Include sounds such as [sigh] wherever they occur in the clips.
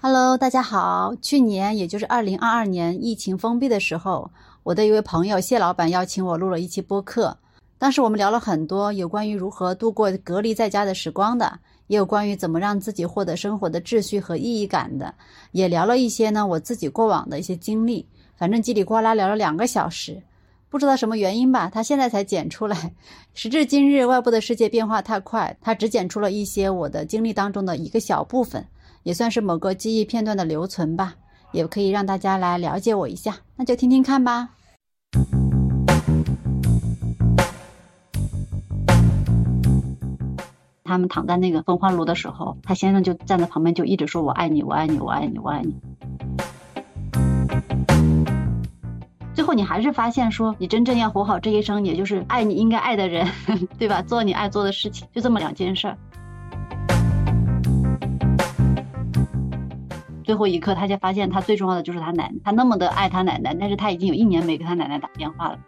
Hello，大家好。去年，也就是二零二二年疫情封闭的时候，我的一位朋友谢老板邀请我录了一期播客。当时我们聊了很多有关于如何度过隔离在家的时光的，也有关于怎么让自己获得生活的秩序和意义感的，也聊了一些呢我自己过往的一些经历。反正叽里呱啦聊了两个小时，不知道什么原因吧，他现在才剪出来。时至今日，外部的世界变化太快，他只剪出了一些我的经历当中的一个小部分。也算是某个记忆片段的留存吧，也可以让大家来了解我一下，那就听听看吧。他们躺在那个焚化炉的时候，他先生就站在旁边，就一直说我爱你，我爱你，我爱你，我爱你。最后你还是发现说，你真正要活好这一生，也就是爱你应该爱的人，[laughs] 对吧？做你爱做的事情，就这么两件事儿。最后一刻，他才发现，他最重要的就是他奶奶。他那么的爱他奶奶，但是他已经有一年没给他奶奶打电话了。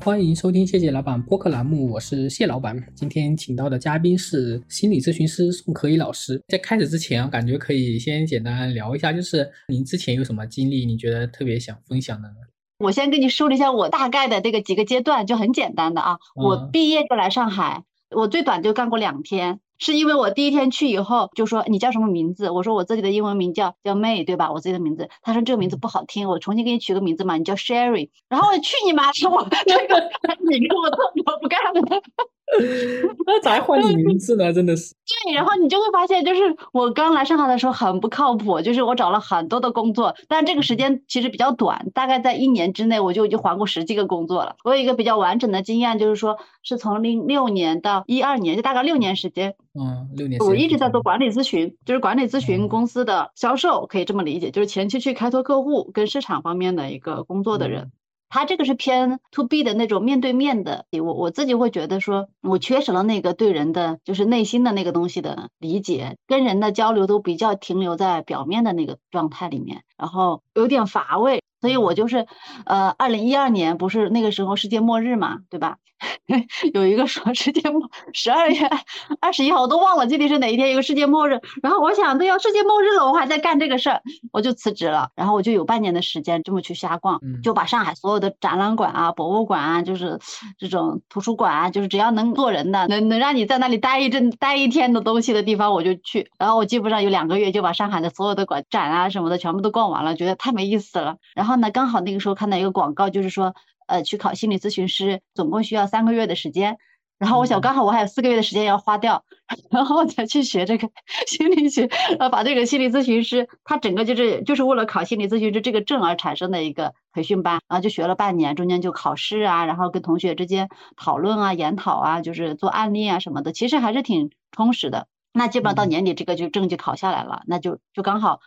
欢迎收听谢谢老板播客栏目，我是谢老板。今天请到的嘉宾是心理咨询师宋可以老师。在开始之前，我感觉可以先简单聊一下，就是您之前有什么经历，你觉得特别想分享的呢？我先跟你梳理一下我大概的这个几个阶段，就很简单的啊。我毕业就来上海，我最短就干过两天，是因为我第一天去以后就说你叫什么名字？我说我自己的英文名叫叫 May，对吧？我自己的名字。他说这个名字不好听，我重新给你取个名字嘛，你叫 Sherry。然后我去你妈！说我 [laughs] 这个你给我做，我不干了。[laughs] 那咋换你名字呢？真的是。对，然后你就会发现，就是我刚来上海的时候很不靠谱，就是我找了很多的工作，但这个时间其实比较短，大概在一年之内我就已经换过十几个工作了。我有一个比较完整的经验，就是说是从零六年到一二年，就大概六年时间。嗯，六年。我一直在做管理咨询，就是管理咨询公司的销售，可以这么理解，就是前期去开拓客户跟市场方面的一个工作的人。他这个是偏 to B 的那种面对面的，我我自己会觉得说，我缺少了那个对人的就是内心的那个东西的理解，跟人的交流都比较停留在表面的那个状态里面，然后有点乏味。所以我就是，呃，二零一二年不是那个时候世界末日嘛，对吧？[laughs] 有一个说世界末十二月二十一号，我都忘了具体是哪一天，一个世界末日。然后我想，都要世界末日了，我还在干这个事儿，我就辞职了。然后我就有半年的时间这么去瞎逛，就把上海所有的展览馆啊、博物馆啊，就是这种图书馆啊，就是只要能坐人的、能能让你在那里待一阵、待一天的东西的地方，我就去。然后我基本上有两个月就把上海的所有的馆展啊什么的全部都逛完了，觉得太没意思了。然后。然后呢，刚好那个时候看到一个广告，就是说，呃，去考心理咨询师，总共需要三个月的时间。然后我想，刚好我还有四个月的时间要花掉，[laughs] 然后才去学这个 [laughs] 心理学，呃，把这个心理咨询师，他整个就是就是为了考心理咨询师这个证而产生的一个培训班，然后就学了半年，中间就考试啊，然后跟同学之间讨论啊、研讨啊，就是做案例啊什么的，其实还是挺充实的。那基本上到年底这个就证就考下来了，那就就刚好，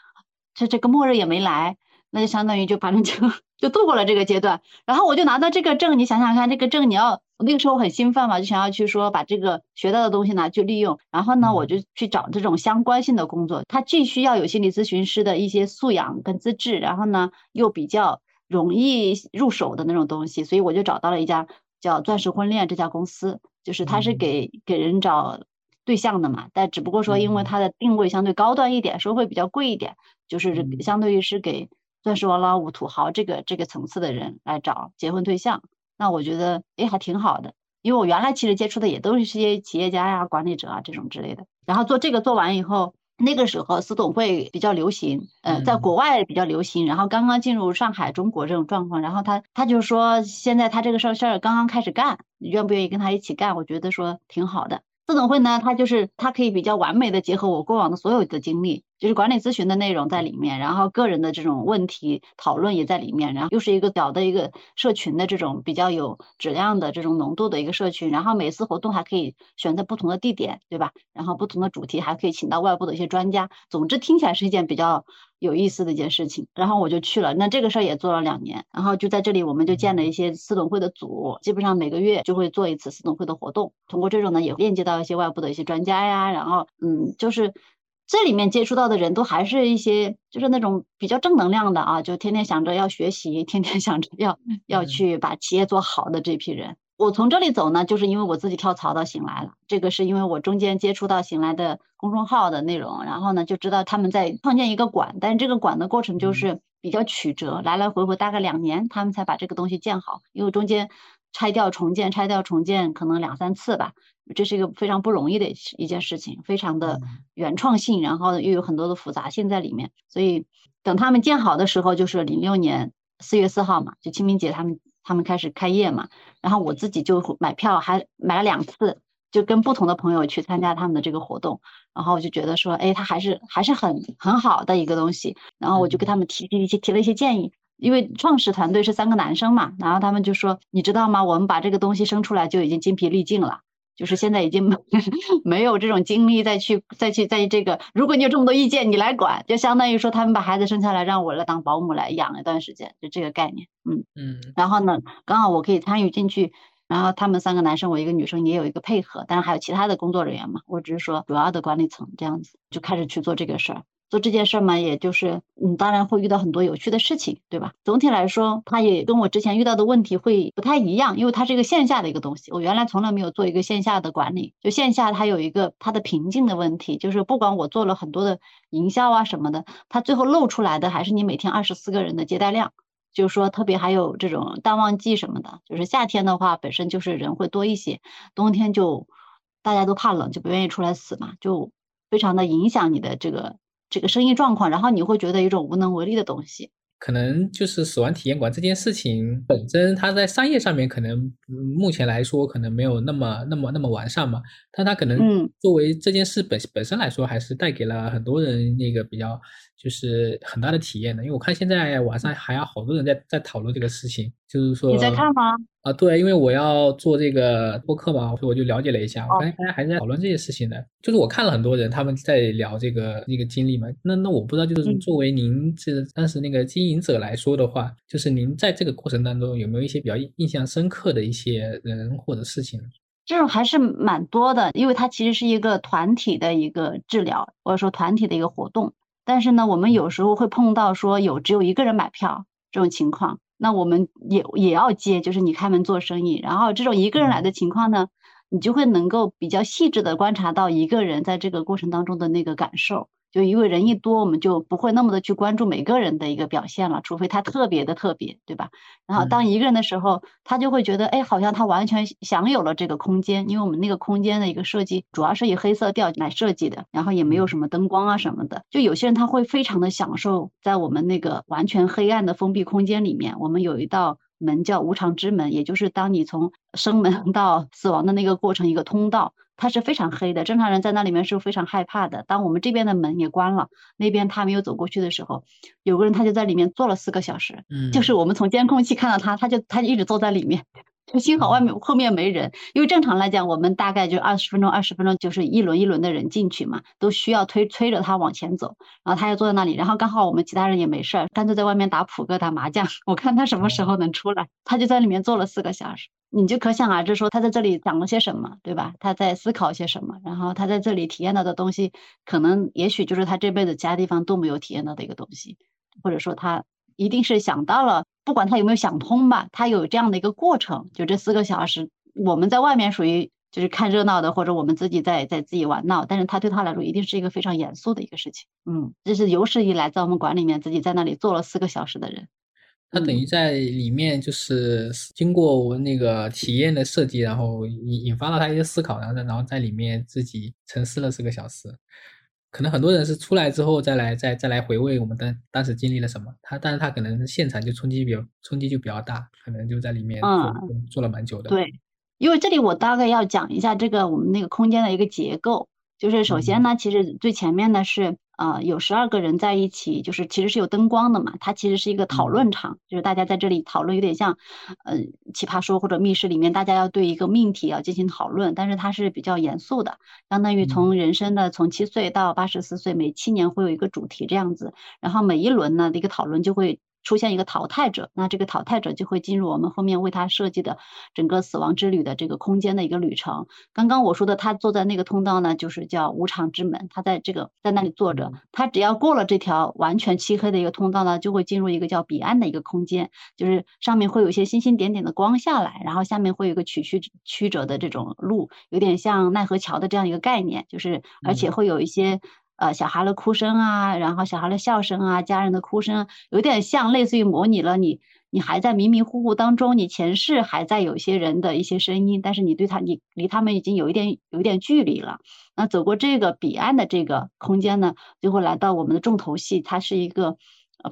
这这个末日也没来。那就相当于就反正就就度过了这个阶段，然后我就拿到这个证，你想想看，这个证你要那个时候很兴奋嘛，就想要去说把这个学到的东西拿去利用，然后呢，我就去找这种相关性的工作，它既需要有心理咨询师的一些素养跟资质，然后呢又比较容易入手的那种东西，所以我就找到了一家叫钻石婚恋这家公司，就是它是给给人找对象的嘛，但只不过说因为它的定位相对高端一点，收费比较贵一点，就是相对于是给。钻石王老五、土豪这个这个层次的人来找结婚对象，那我觉得哎还挺好的，因为我原来其实接触的也都是些企业家呀、管理者啊这种之类的。然后做这个做完以后，那个时候私董会比较流行，呃，在国外比较流行，然后刚刚进入上海、中国这种状况，然后他他就说现在他这个事儿事儿刚刚开始干，你愿不愿意跟他一起干？我觉得说挺好的。私董会呢，它就是它可以比较完美的结合我过往的所有的经历。就是管理咨询的内容在里面，然后个人的这种问题讨论也在里面，然后又是一个小的一个社群的这种比较有质量的这种浓度的一个社群，然后每次活动还可以选择不同的地点，对吧？然后不同的主题还可以请到外部的一些专家，总之听起来是一件比较有意思的一件事情。然后我就去了，那这个事儿也做了两年，然后就在这里我们就建了一些私董会的组，基本上每个月就会做一次私董会的活动，通过这种呢也链接到一些外部的一些专家呀，然后嗯就是。这里面接触到的人都还是一些，就是那种比较正能量的啊，就天天想着要学习，天天想着要要去把企业做好的这批人。我从这里走呢，就是因为我自己跳槽到醒来了，这个是因为我中间接触到醒来的公众号的内容，然后呢就知道他们在创建一个馆，但是这个馆的过程就是比较曲折，来来回回大概两年，他们才把这个东西建好，因为中间拆掉重建，拆掉重建可能两三次吧，这是一个非常不容易的一件事情，非常的原创性，然后又有很多的复杂性在里面，所以等他们建好的时候，就是零六年四月四号嘛，就清明节他们。他们开始开业嘛，然后我自己就买票，还买了两次，就跟不同的朋友去参加他们的这个活动，然后我就觉得说，哎，他还是还是很很好的一个东西，然后我就给他们提提一些提了一些建议，因为创始团队是三个男生嘛，然后他们就说，你知道吗？我们把这个东西生出来就已经精疲力尽了。就是现在已经 [laughs] 没有这种精力再去再去在这个，如果你有这么多意见，你来管，就相当于说他们把孩子生下来让我来当保姆来养一段时间，就这个概念，嗯嗯。然后呢，刚好我可以参与进去，然后他们三个男生，我一个女生也有一个配合，当然还有其他的工作人员嘛，我只是说主要的管理层这样子就开始去做这个事儿。做这件事嘛，也就是嗯，当然会遇到很多有趣的事情，对吧？总体来说，它也跟我之前遇到的问题会不太一样，因为它是一个线下的一个东西。我原来从来没有做一个线下的管理，就线下它有一个它的瓶颈的问题，就是不管我做了很多的营销啊什么的，它最后露出来的还是你每天二十四个人的接待量。就是说，特别还有这种淡旺季什么的，就是夏天的话本身就是人会多一些，冬天就大家都怕冷，就不愿意出来死嘛，就非常的影响你的这个。这个生意状况，然后你会觉得一种无能为力的东西。可能就是死亡体验馆这件事情本身，它在商业上面可能目前来说可能没有那么那么那么完善嘛，但它可能作为这件事本本身来说，还是带给了很多人那个比较。就是很大的体验的，因为我看现在网上还有好多人在在讨论这个事情，就是说你在看吗？啊，对，因为我要做这个播客嘛，所以我就了解了一下，我发现大家还是在讨论这些事情的。就是我看了很多人他们在聊这个那个经历嘛，那那我不知道，就是作为您这当时那个经营者来说的话，就是您在这个过程当中有没有一些比较印象深刻的一些人或者事情？这种还是蛮多的，因为它其实是一个团体的一个治疗，或者说团体的一个活动。但是呢，我们有时候会碰到说有只有一个人买票这种情况，那我们也也要接，就是你开门做生意，然后这种一个人来的情况呢，你就会能够比较细致的观察到一个人在这个过程当中的那个感受。就因为人一多，我们就不会那么的去关注每个人的一个表现了，除非他特别的特别，对吧？然后当一个人的时候，他就会觉得，哎，好像他完全享有了这个空间，因为我们那个空间的一个设计主要是以黑色调来设计的，然后也没有什么灯光啊什么的。就有些人他会非常的享受在我们那个完全黑暗的封闭空间里面，我们有一道门叫无常之门，也就是当你从生门到死亡的那个过程一个通道。它是非常黑的，正常人在那里面是非常害怕的。当我们这边的门也关了，那边他没有走过去的时候，有个人他就在里面坐了四个小时，嗯，就是我们从监控器看到他，他就他就一直坐在里面，就幸好外面后面没人，因为正常来讲，我们大概就二十分钟，二十分钟就是一轮一轮的人进去嘛，都需要推推着他往前走，然后他就坐在那里，然后刚好我们其他人也没事儿，干脆在外面打扑克、打麻将，我看他什么时候能出来，他就在里面坐了四个小时。你就可想而知，说他在这里讲了些什么，对吧？他在思考些什么，然后他在这里体验到的东西，可能也许就是他这辈子其他地方都没有体验到的一个东西，或者说他一定是想到了，不管他有没有想通吧，他有这样的一个过程。就这四个小时，我们在外面属于就是看热闹的，或者我们自己在在自己玩闹，但是他对他来说一定是一个非常严肃的一个事情。嗯，这是有史以来在我们馆里面自己在那里坐了四个小时的人。他等于在里面就是经过我那个体验的设计，然后引引发了他一些思考，然后在然后在里面自己沉思了四个小时。可能很多人是出来之后再来再再来回味我们当当时经历了什么。他但是他可能现场就冲击比较冲击就比较大，可能就在里面做做了蛮久的。对，因为这里我大概要讲一下这个我们那个空间的一个结构，就是首先呢，其实最前面的是。啊，有十二个人在一起，就是其实是有灯光的嘛。它其实是一个讨论场，就是大家在这里讨论，有点像，呃，奇葩说或者密室里面，大家要对一个命题要进行讨论，但是它是比较严肃的，相当于从人生的从七岁到八十四岁，每七年会有一个主题这样子，然后每一轮呢的一个讨论就会出现一个淘汰者，那这个淘汰者就会进入我们后面为他设计的整个死亡之旅的这个空间的一个旅程。刚刚我说的，他坐在那个通道呢，就是叫无常之门，他在这个在那里坐着，他只要过了这条完全漆黑的一个通道呢，就会进入一个叫彼岸的一个空间，就是上面会有一些星星点点的光下来，然后下面会有一个曲曲曲折的这种路，有点像奈何桥的这样一个概念，就是而且会有一些。呃，小孩的哭声啊，然后小孩的笑声啊，家人的哭声，有点像类似于模拟了你，你还在迷迷糊糊当中，你前世还在有些人的一些声音，但是你对他，你离他们已经有一点有一点距离了。那走过这个彼岸的这个空间呢，就会来到我们的重头戏，它是一个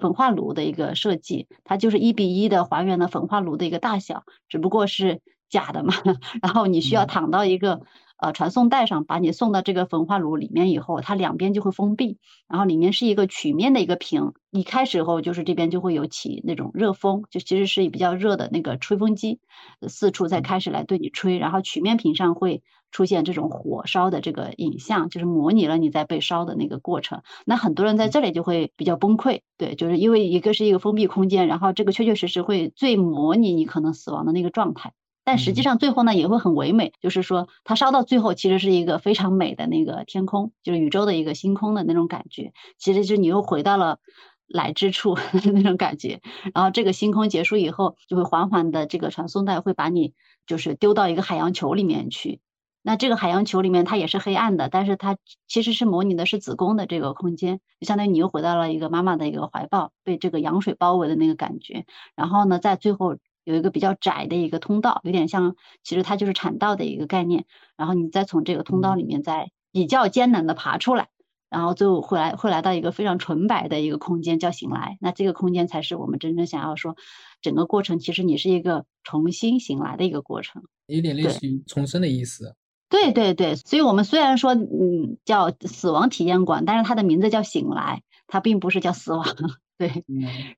焚化炉的一个设计，它就是一比一的还原了焚化炉的一个大小，只不过是假的嘛。[laughs] 然后你需要躺到一个。呃，传送带上把你送到这个焚化炉里面以后，它两边就会封闭，然后里面是一个曲面的一个屏。一开始后就是这边就会有起那种热风，就其实是比较热的那个吹风机，四处在开始来对你吹。然后曲面屏上会出现这种火烧的这个影像，就是模拟了你在被烧的那个过程。那很多人在这里就会比较崩溃，对，就是因为一个是一个封闭空间，然后这个确确实实会最模拟你可能死亡的那个状态。但实际上最后呢也会很唯美，就是说它烧到最后其实是一个非常美的那个天空，就是宇宙的一个星空的那种感觉。其实就你又回到了来之处 [laughs] 那种感觉。然后这个星空结束以后，就会缓缓的这个传送带会把你就是丢到一个海洋球里面去。那这个海洋球里面它也是黑暗的，但是它其实是模拟的是子宫的这个空间，就相当于你又回到了一个妈妈的一个怀抱，被这个羊水包围的那个感觉。然后呢，在最后。有一个比较窄的一个通道，有点像，其实它就是产道的一个概念。然后你再从这个通道里面再比较艰难的爬出来，然后最后会来会来到一个非常纯白的一个空间，叫醒来。那这个空间才是我们真正想要说，整个过程其实你是一个重新醒来的一个过程，有点类似于重生的意思。对对对，所以我们虽然说嗯叫死亡体验馆，但是它的名字叫醒来，它并不是叫死亡。[laughs] 对，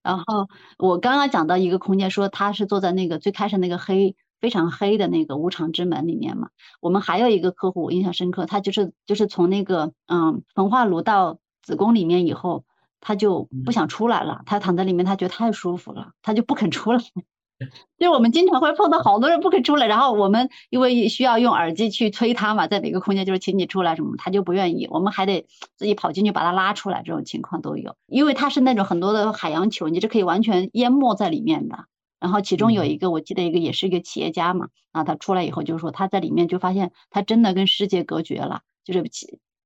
然后我刚刚讲到一个空间，说他是坐在那个最开始那个黑非常黑的那个无常之门里面嘛。我们还有一个客户我印象深刻，他就是就是从那个嗯焚化炉到子宫里面以后，他就不想出来了，他躺在里面，他觉得太舒服了，他就不肯出来。[laughs] 就我们经常会碰到好多人不肯出来，然后我们因为需要用耳机去催他嘛，在哪个空间就是请你出来什么，他就不愿意，我们还得自己跑进去把他拉出来，这种情况都有。因为他是那种很多的海洋球，你是可以完全淹没在里面的。然后其中有一个，我记得一个也是一个企业家嘛，啊，他出来以后就是说他在里面就发现他真的跟世界隔绝了，就是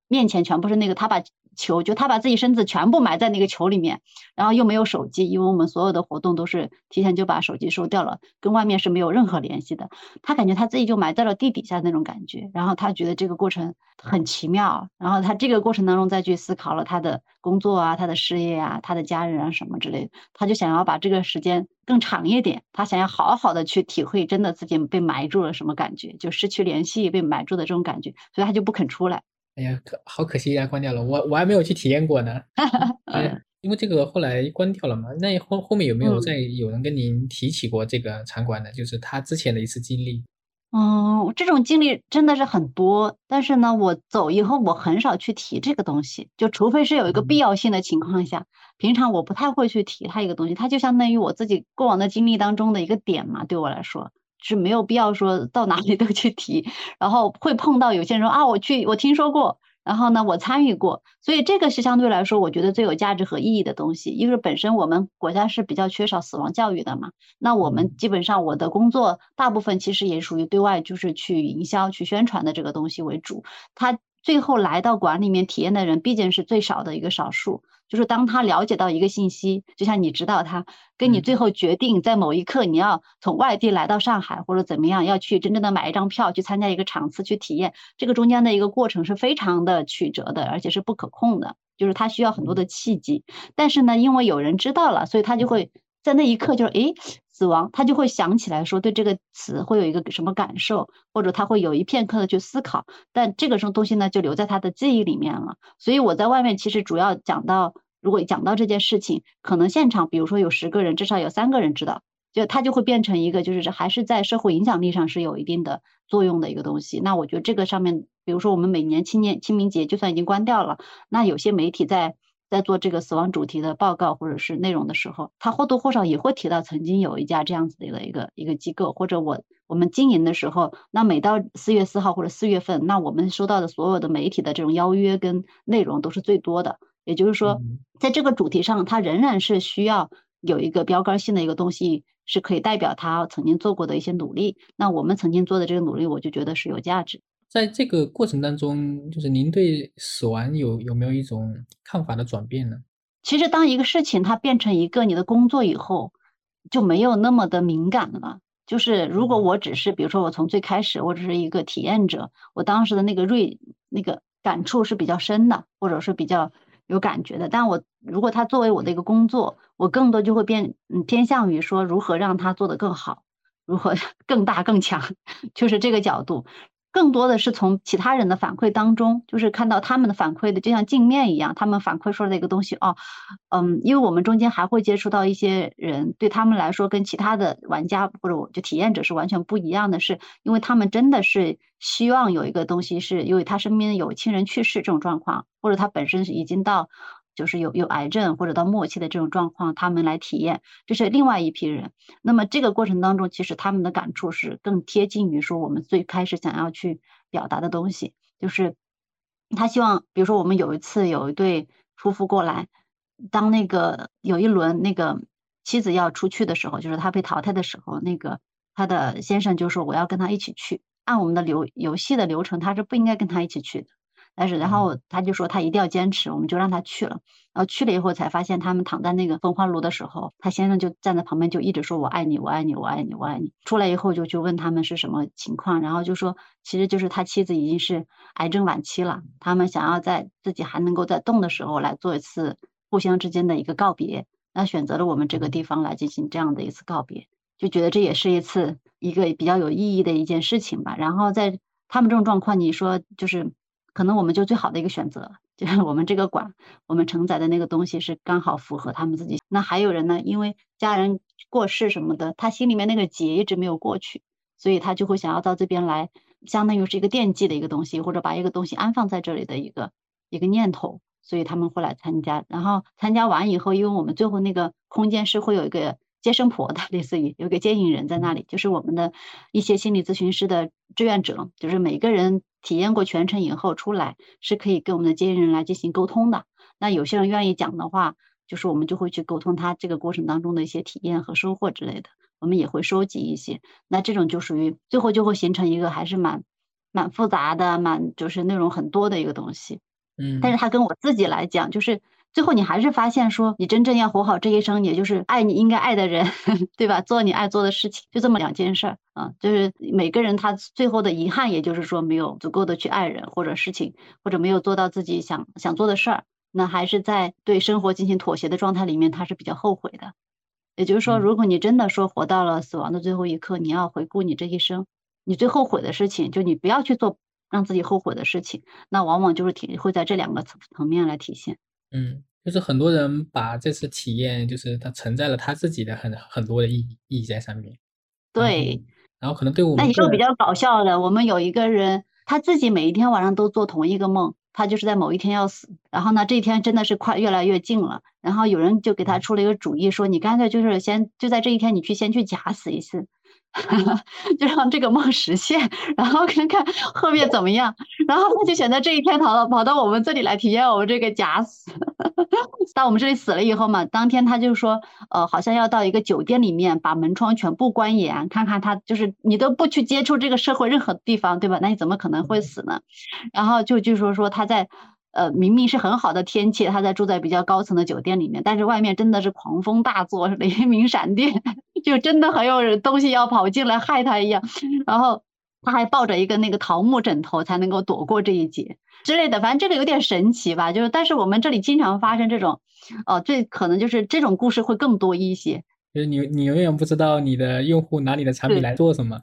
面前全部是那个他把。球就他把自己身子全部埋在那个球里面，然后又没有手机，因为我们所有的活动都是提前就把手机收掉了，跟外面是没有任何联系的。他感觉他自己就埋在了地底下那种感觉，然后他觉得这个过程很奇妙，然后他这个过程当中再去思考了他的工作啊、他的事业啊、他的家人啊什么之类的，他就想要把这个时间更长一点，他想要好好的去体会真的自己被埋住了什么感觉，就失去联系被埋住的这种感觉，所以他就不肯出来。哎呀，可好可惜呀，关掉了。我我还没有去体验过呢。[laughs] 哎，因为这个后来关掉了嘛。那后后面有没有再有人跟您提起过这个场馆呢？就是他之前的一次经历。嗯，这种经历真的是很多，但是呢，我走以后我很少去提这个东西，就除非是有一个必要性的情况下，平常我不太会去提它一个东西。它就相当于我自己过往的经历当中的一个点嘛，对我来说。是没有必要说到哪里 [laughs] 都去提，然后会碰到有些人说啊，我去，我听说过，然后呢，我参与过，所以这个是相对来说我觉得最有价值和意义的东西，因为本身我们国家是比较缺少死亡教育的嘛，那我们基本上我的工作大部分其实也属于对外就是去营销、去宣传的这个东西为主，他最后来到馆里面体验的人毕竟是最少的一个少数。就是当他了解到一个信息，就像你知道他跟你最后决定在某一刻你要从外地来到上海或者怎么样，要去真正的买一张票去参加一个场次去体验，这个中间的一个过程是非常的曲折的，而且是不可控的，就是他需要很多的契机。但是呢，因为有人知道了，所以他就会在那一刻就是诶。死亡，他就会想起来说对这个词会有一个什么感受，或者他会有一片刻的去思考，但这个什么东西呢，就留在他的记忆里面了。所以我在外面其实主要讲到，如果讲到这件事情，可能现场比如说有十个人，至少有三个人知道，就他就会变成一个，就是还是在社会影响力上是有一定的作用的一个东西。那我觉得这个上面，比如说我们每年青年清明节就算已经关掉了，那有些媒体在。在做这个死亡主题的报告或者是内容的时候，他或多或少也会提到曾经有一家这样子的一个一个机构，或者我我们经营的时候，那每到四月四号或者四月份，那我们收到的所有的媒体的这种邀约跟内容都是最多的。也就是说，在这个主题上，它仍然是需要有一个标杆性的一个东西，是可以代表他曾经做过的一些努力。那我们曾经做的这个努力，我就觉得是有价值。在这个过程当中，就是您对死亡有有没有一种看法的转变呢？其实，当一个事情它变成一个你的工作以后，就没有那么的敏感了。就是如果我只是，比如说我从最开始我只是一个体验者，我当时的那个锐那个感触是比较深的，或者是比较。有感觉的，但我如果它作为我的一个工作，我更多就会变嗯偏向于说如何让它做得更好，如何 [laughs] 更大更强，就是这个角度。更多的是从其他人的反馈当中，就是看到他们的反馈的，就像镜面一样，他们反馈出来的一个东西哦，嗯，因为我们中间还会接触到一些人，对他们来说跟其他的玩家或者我就体验者是完全不一样的，是因为他们真的是希望有一个东西，是因为他身边有亲人去世这种状况，或者他本身是已经到。就是有有癌症或者到末期的这种状况，他们来体验，这是另外一批人。那么这个过程当中，其实他们的感触是更贴近于说我们最开始想要去表达的东西，就是他希望，比如说我们有一次有一对夫妇过来，当那个有一轮那个妻子要出去的时候，就是他被淘汰的时候，那个他的先生就说我要跟他一起去，按我们的流游戏的流程，他是不应该跟他一起去的。但是，然后他就说他一定要坚持，我们就让他去了。然后去了以后，才发现他们躺在那个焚化炉的时候，他先生就站在旁边，就一直说我爱你，我爱你，我爱你，我爱你。出来以后就去问他们是什么情况，然后就说其实就是他妻子已经是癌症晚期了，他们想要在自己还能够在动的时候来做一次互相之间的一个告别，那选择了我们这个地方来进行这样的一次告别，就觉得这也是一次一个比较有意义的一件事情吧。然后在他们这种状况，你说就是。可能我们就最好的一个选择，[laughs] 就是我们这个馆，我们承载的那个东西是刚好符合他们自己。那还有人呢，因为家人过世什么的，他心里面那个结一直没有过去，所以他就会想要到这边来，相当于是一个惦记的一个东西，或者把一个东西安放在这里的一个一个念头，所以他们会来参加。然后参加完以后，因为我们最后那个空间是会有一个接生婆的，[laughs] 类似于有个接引人在那里，就是我们的一些心理咨询师的志愿者，就是每个人。体验过全程以后出来是可以跟我们的接应人来进行沟通的。那有些人愿意讲的话，就是我们就会去沟通他这个过程当中的一些体验和收获之类的。我们也会收集一些。那这种就属于最后就会形成一个还是蛮蛮复杂的、蛮就是内容很多的一个东西。嗯，但是他跟我自己来讲，就是。最后，你还是发现说，你真正要活好这一生，也就是爱你应该爱的人，[laughs] 对吧？做你爱做的事情，就这么两件事儿啊。就是每个人他最后的遗憾，也就是说没有足够的去爱人或者事情，或者没有做到自己想想做的事儿，那还是在对生活进行妥协的状态里面，他是比较后悔的。也就是说，如果你真的说活到了死亡的最后一刻，你要回顾你这一生，你最后悔的事情，就你不要去做让自己后悔的事情，那往往就是体会在这两个层层面来体现。嗯，就是很多人把这次体验，就是它承载了他自己的很很多的意意义在上面。对，然后可能对我们那你说比较搞笑的，我们有一个人，他自己每一天晚上都做同一个梦，他就是在某一天要死，然后呢，这一天真的是快越来越近了，然后有人就给他出了一个主意，说你干脆就是先就在这一天，你去先去假死一次。就让这个梦实现，然后看看后面怎么样。然后他就选择这一天逃了跑到我们这里来体验我们这个假死。[laughs] 到我们这里死了以后嘛，当天他就说，呃，好像要到一个酒店里面把门窗全部关严，看看他就是你都不去接触这个社会任何地方，对吧？那你怎么可能会死呢？然后就就说说他在。呃，明明是很好的天气，他在住在比较高层的酒店里面，但是外面真的是狂风大作，雷鸣闪电，[laughs] 就真的很有东西要跑进来害他一样。然后他还抱着一个那个桃木枕头才能够躲过这一劫之类的，反正这个有点神奇吧。就是，但是我们这里经常发生这种，哦，最可能就是这种故事会更多一些。就是你，你永远不知道你的用户拿你的产品来做什么。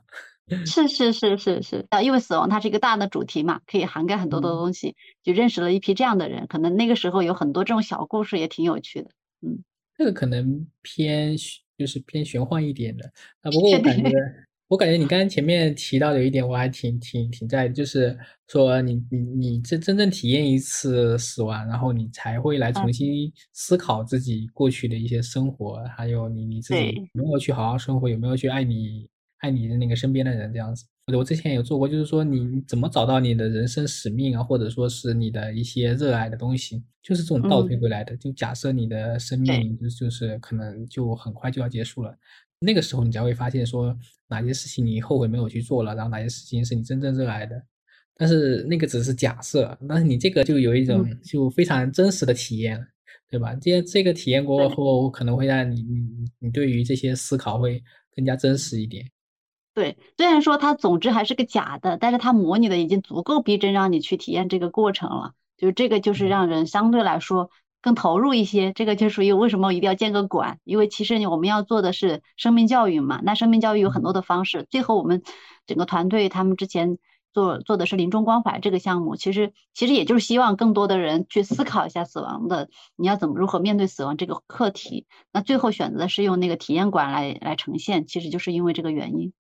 是是是是是。啊，因为死亡它是一个大的主题嘛，可以涵盖很多的东西，就认识了一批这样的人，可能那个时候有很多这种小故事也挺有趣的，嗯，这个可能偏就是偏玄幻一点的。啊，不过我感觉 [laughs] 我感觉你刚刚前面提到有一点，我还挺挺挺在，就是说你你你真真正体验一次死亡，然后你才会来重新思考自己过去的一些生活，还有你你自己有没有去好好生活，有没有去爱你爱你的那个身边的人这样子。我之前有做过，就是说你怎么找到你的人生使命啊，或者说是你的一些热爱的东西，就是这种倒推回来的。就假设你的生命就就是可能就很快就要结束了。那个时候你才会发现，说哪些事情你后悔没有去做了，然后哪些事情是你真正热爱的。但是那个只是假设，但是你这个就有一种就非常真实的体验，对吧？这这个体验过后，可能会让你你你对于这些思考会更加真实一点。对，虽然说它总之还是个假的，但是它模拟的已经足够逼真，让你去体验这个过程了。就这个就是让人相对来说。更投入一些，这个就属于为什么一定要建个馆？因为其实我们要做的是生命教育嘛。那生命教育有很多的方式。最后我们整个团队他们之前做做的是临终关怀这个项目，其实其实也就是希望更多的人去思考一下死亡的，你要怎么如何面对死亡这个课题。那最后选择的是用那个体验馆来来呈现，其实就是因为这个原因，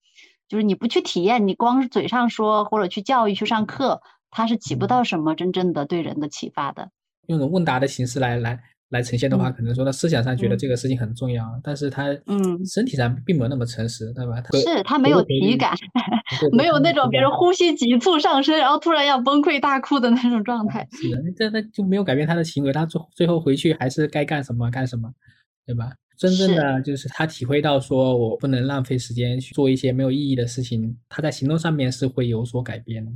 就是你不去体验，你光是嘴上说或者去教育去上课，它是起不到什么真正的对人的启发的。用种问答的形式来来来呈现的话，可能说他思想上觉得这个事情很重要，但是他嗯身体上并没有那么诚实，对吧？是他没有体感，没有那种别人呼吸急促上升，然后突然要崩溃大哭的那种状态。是的，这那就没有改变他的行为，他最最后回去还是该干什么干什么，对吧？真正的就是他体会到说我不能浪费时间去做一些没有意义的事情，他在行动上面是会有所改变的。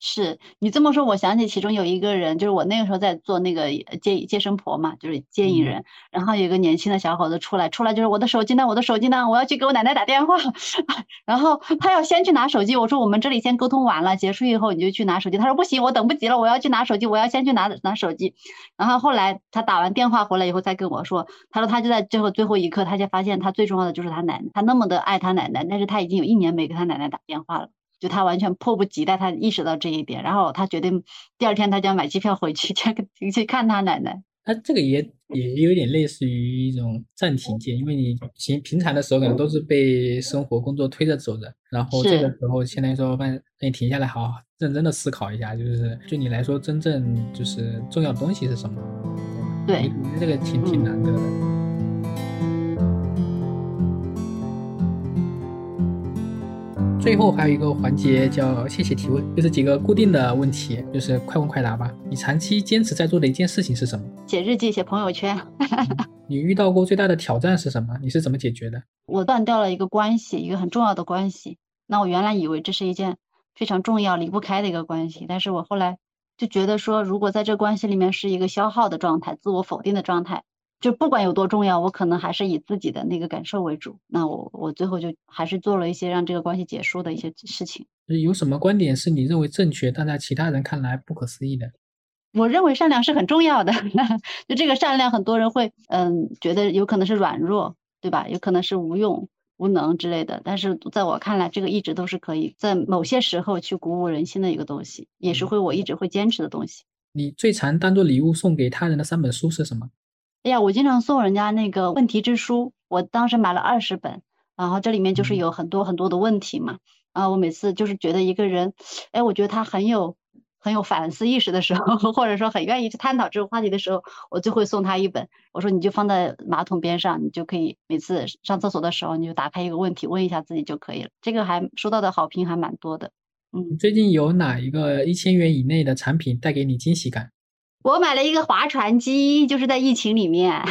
是你这么说，我想起其中有一个人，就是我那个时候在做那个接接生婆嘛，就是接引人，然后有一个年轻的小伙子出来，出来就是我的手机呢，我的手机呢，我要去给我奶奶打电话，[laughs] 然后他要先去拿手机，我说我们这里先沟通完了，结束以后你就去拿手机，他说不行，我等不及了，我要去拿手机，我要先去拿拿手机，然后后来他打完电话回来以后再跟我说，他说他就在最后最后一刻，他才发现他最重要的就是他奶奶，他那么的爱他奶奶，但是他已经有一年没给他奶奶打电话了。就他完全迫不及待，他意识到这一点，然后他决定第二天他就要买机票回去 [laughs] 去去看他奶奶。他这个也也有点类似于一种暂停键，因为你平平常的时候可能都是被生活工作推着走的，然后这个时候相当于说让你停下来，好好认真的思考一下，就是对你来说真正就是重要的东西是什么？对，这个挺挺难得的。最后还有一个环节叫谢谢提问，就是几个固定的问题，就是快问快答吧。你长期坚持在做的一件事情是什么？写日记，写朋友圈。[laughs] 你遇到过最大的挑战是什么？你是怎么解决的？我断掉了一个关系，一个很重要的关系。那我原来以为这是一件非常重要、离不开的一个关系，但是我后来就觉得说，如果在这关系里面是一个消耗的状态、自我否定的状态。就不管有多重要，我可能还是以自己的那个感受为主。那我我最后就还是做了一些让这个关系结束的一些事情。有什么观点是你认为正确，但在其他人看来不可思议的？我认为善良是很重要的。[laughs] 就这个善良，很多人会嗯觉得有可能是软弱，对吧？有可能是无用、无能之类的。但是在我看来，这个一直都是可以在某些时候去鼓舞人心的一个东西，也是会我一直会坚持的东西。你最常当做礼物送给他人的三本书是什么？哎呀，我经常送人家那个问题之书，我当时买了二十本，然后这里面就是有很多很多的问题嘛。然后我每次就是觉得一个人，哎，我觉得他很有很有反思意识的时候，[laughs] 或者说很愿意去探讨这个话题的时候，我就会送他一本。我说你就放在马桶边上，你就可以每次上厕所的时候，你就打开一个问题问一下自己就可以了。这个还收到的好评还蛮多的。嗯，最近有哪一个一千元以内的产品带给你惊喜感？我买了一个划船机，就是在疫情里面。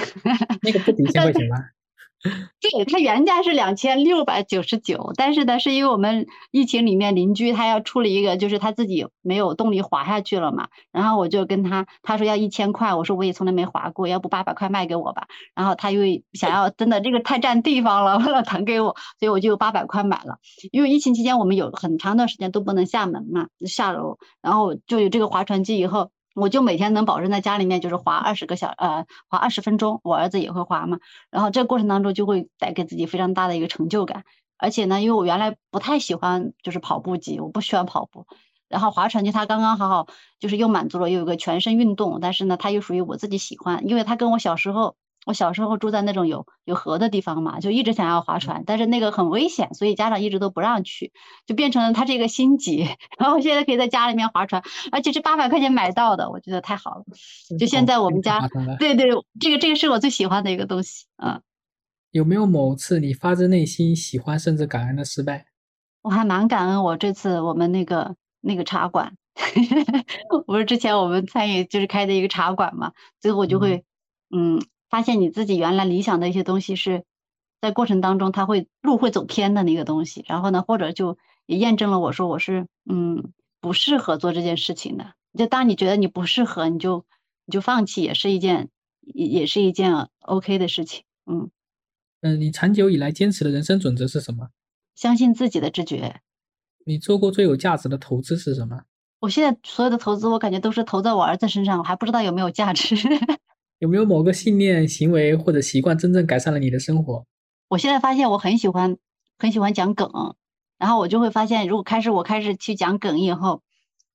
那个不抵一千块钱吗？[laughs] 对，它原价是两千六百九十九，但是呢，是因为我们疫情里面邻居他要出了一个，就是他自己没有动力滑下去了嘛。然后我就跟他，他说要一千块，我说我也从来没滑过，要不八百块卖给我吧。然后他又想要真的这个太占地方了，[laughs] 为了腾给我，所以我就八百块买了。因为疫情期间我们有很长段时间都不能下门嘛，下楼，然后就有这个划船机以后。我就每天能保证在家里面就是滑二十个小呃滑二十分钟，我儿子也会滑嘛，然后这过程当中就会带给自己非常大的一个成就感，而且呢，因为我原来不太喜欢就是跑步机，我不喜欢跑步，然后划船机它刚刚好好就是又满足了又有个全身运动，但是呢它又属于我自己喜欢，因为它跟我小时候我小时候住在那种有有河的地方嘛，就一直想要划船，但是那个很危险，所以家长一直都不让去，就变成了他这个心结。[laughs] 然后现在可以在家里面划船，而且是八百块钱买到的，我觉得太好了。就现在我们家，对对，这个这个是我最喜欢的一个东西。嗯，有没有某次你发自内心喜欢甚至感恩的失败？我还蛮感恩，我这次我们那个那个茶馆，[laughs] 不是之前我们参与就是开的一个茶馆嘛，最后我就会嗯。发现你自己原来理想的一些东西是在过程当中，他会路会走偏的那个东西，然后呢，或者就也验证了我说我是嗯不适合做这件事情的。就当你觉得你不适合，你就你就放弃，也是一件也也是一件 OK 的事情。嗯嗯，你长久以来坚持的人生准则是什么？相信自己的直觉。你做过最有价值的投资是什么？我现在所有的投资，我感觉都是投在我儿子身上，我还不知道有没有价值。[laughs] 有没有某个信念、行为或者习惯真正改善了你的生活？我现在发现我很喜欢，很喜欢讲梗，然后我就会发现，如果开始我开始去讲梗以后，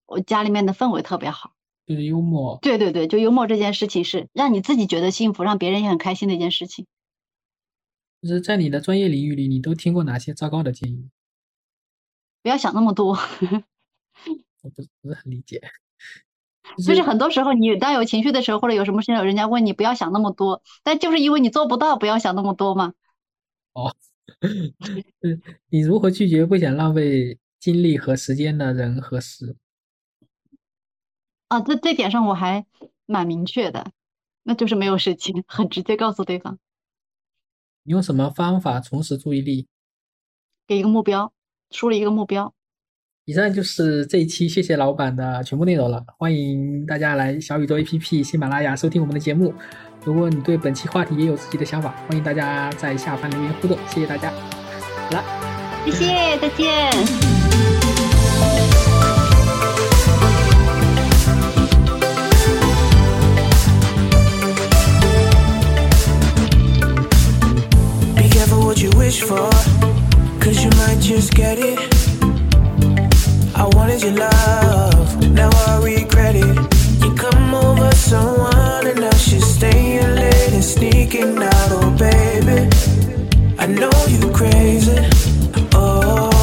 我家里面的氛围特别好，就是幽默。对对对，就幽默这件事情是让你自己觉得幸福，让别人也很开心的一件事情。就是在你的专业领域里，你都听过哪些糟糕的建议？不要想那么多。[laughs] 我不不是很理解。就是很多时候，你当有情绪的时候，或者有什么事情，人家问你，不要想那么多。但就是因为你做不到，不要想那么多嘛。哦，嗯，[laughs] 你如何拒绝不想浪费精力和时间的人和事？啊，这这点上我还蛮明确的，那就是没有事情，很直接告诉对方。你用什么方法重拾注意力？给一个目标，树立一个目标。以上就是这一期谢谢老板的全部内容了。欢迎大家来小宇宙 APP、喜马拉雅收听我们的节目。如果你对本期话题也有自己的想法，欢迎大家在下方留言互动。谢谢大家，好了，谢谢，再见。Be careful what you wish for, cause you might just get it. Wanted love, now I regret it. You come over someone and now she's staying late and sneaking out, oh baby. I know you crazy. Oh.